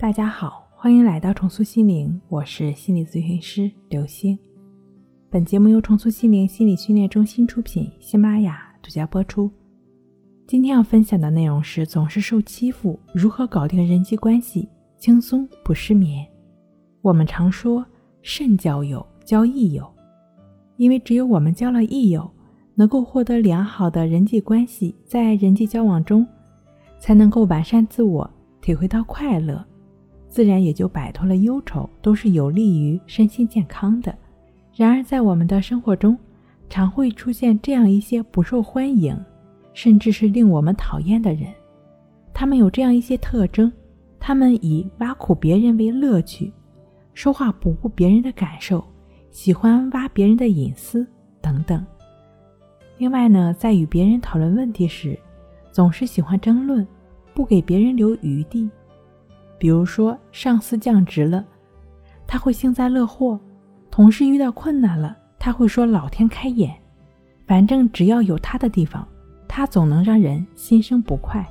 大家好，欢迎来到重塑心灵，我是心理咨询师刘星。本节目由重塑心灵心理训练中心出品，喜马拉雅独家播出。今天要分享的内容是：总是受欺负，如何搞定人际关系，轻松不失眠。我们常说慎交友，交益友，因为只有我们交了益友，能够获得良好的人际关系，在人际交往中，才能够完善自我，体会到快乐。自然也就摆脱了忧愁，都是有利于身心健康的。然而，在我们的生活中，常会出现这样一些不受欢迎，甚至是令我们讨厌的人。他们有这样一些特征：他们以挖苦别人为乐趣，说话不顾别人的感受，喜欢挖别人的隐私等等。另外呢，在与别人讨论问题时，总是喜欢争论，不给别人留余地。比如说，上司降职了，他会幸灾乐祸；同事遇到困难了，他会说“老天开眼”。反正只要有他的地方，他总能让人心生不快。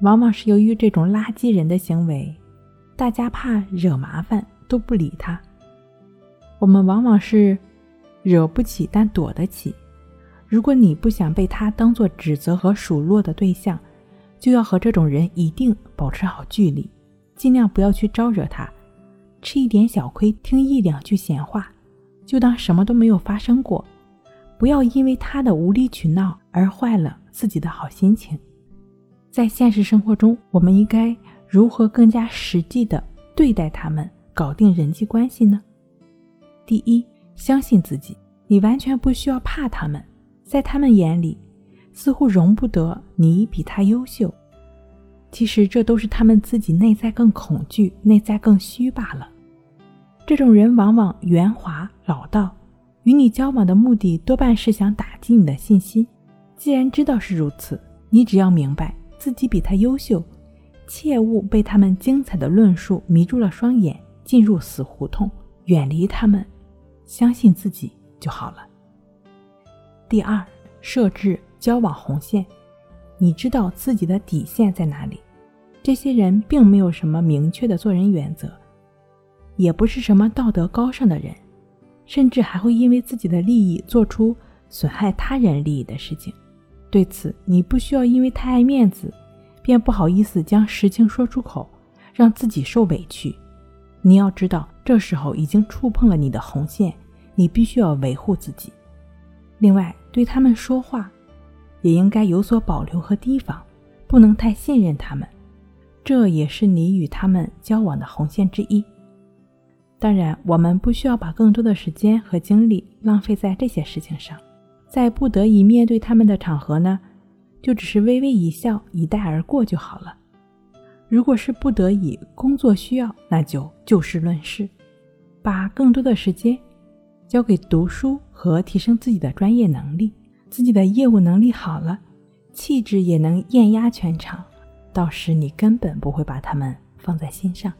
往往是由于这种垃圾人的行为，大家怕惹麻烦都不理他。我们往往是惹不起，但躲得起。如果你不想被他当做指责和数落的对象，就要和这种人一定保持好距离。尽量不要去招惹他，吃一点小亏，听一两句闲话，就当什么都没有发生过。不要因为他的无理取闹而坏了自己的好心情。在现实生活中，我们应该如何更加实际的对待他们，搞定人际关系呢？第一，相信自己，你完全不需要怕他们，在他们眼里，似乎容不得你比他优秀。其实这都是他们自己内在更恐惧、内在更虚罢了。这种人往往圆滑老道，与你交往的目的多半是想打击你的信心。既然知道是如此，你只要明白自己比他优秀，切勿被他们精彩的论述迷住了双眼，进入死胡同，远离他们，相信自己就好了。第二，设置交往红线，你知道自己的底线在哪里。这些人并没有什么明确的做人原则，也不是什么道德高尚的人，甚至还会因为自己的利益做出损害他人利益的事情。对此，你不需要因为太爱面子，便不好意思将实情说出口，让自己受委屈。你要知道，这时候已经触碰了你的红线，你必须要维护自己。另外，对他们说话，也应该有所保留和提防，不能太信任他们。这也是你与他们交往的红线之一。当然，我们不需要把更多的时间和精力浪费在这些事情上。在不得已面对他们的场合呢，就只是微微一笑，一带而过就好了。如果是不得已、工作需要，那就就事论事，把更多的时间交给读书和提升自己的专业能力。自己的业务能力好了，气质也能艳压全场。到时你根本不会把他们放在心上。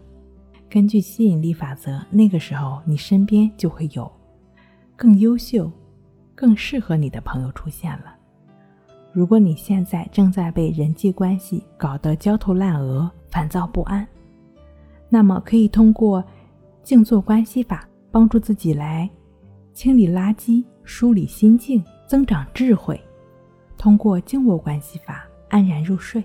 根据吸引力法则，那个时候你身边就会有更优秀、更适合你的朋友出现了。如果你现在正在被人际关系搞得焦头烂额、烦躁不安，那么可以通过静坐关系法帮助自己来清理垃圾、梳理心境、增长智慧。通过静卧关系法安然入睡。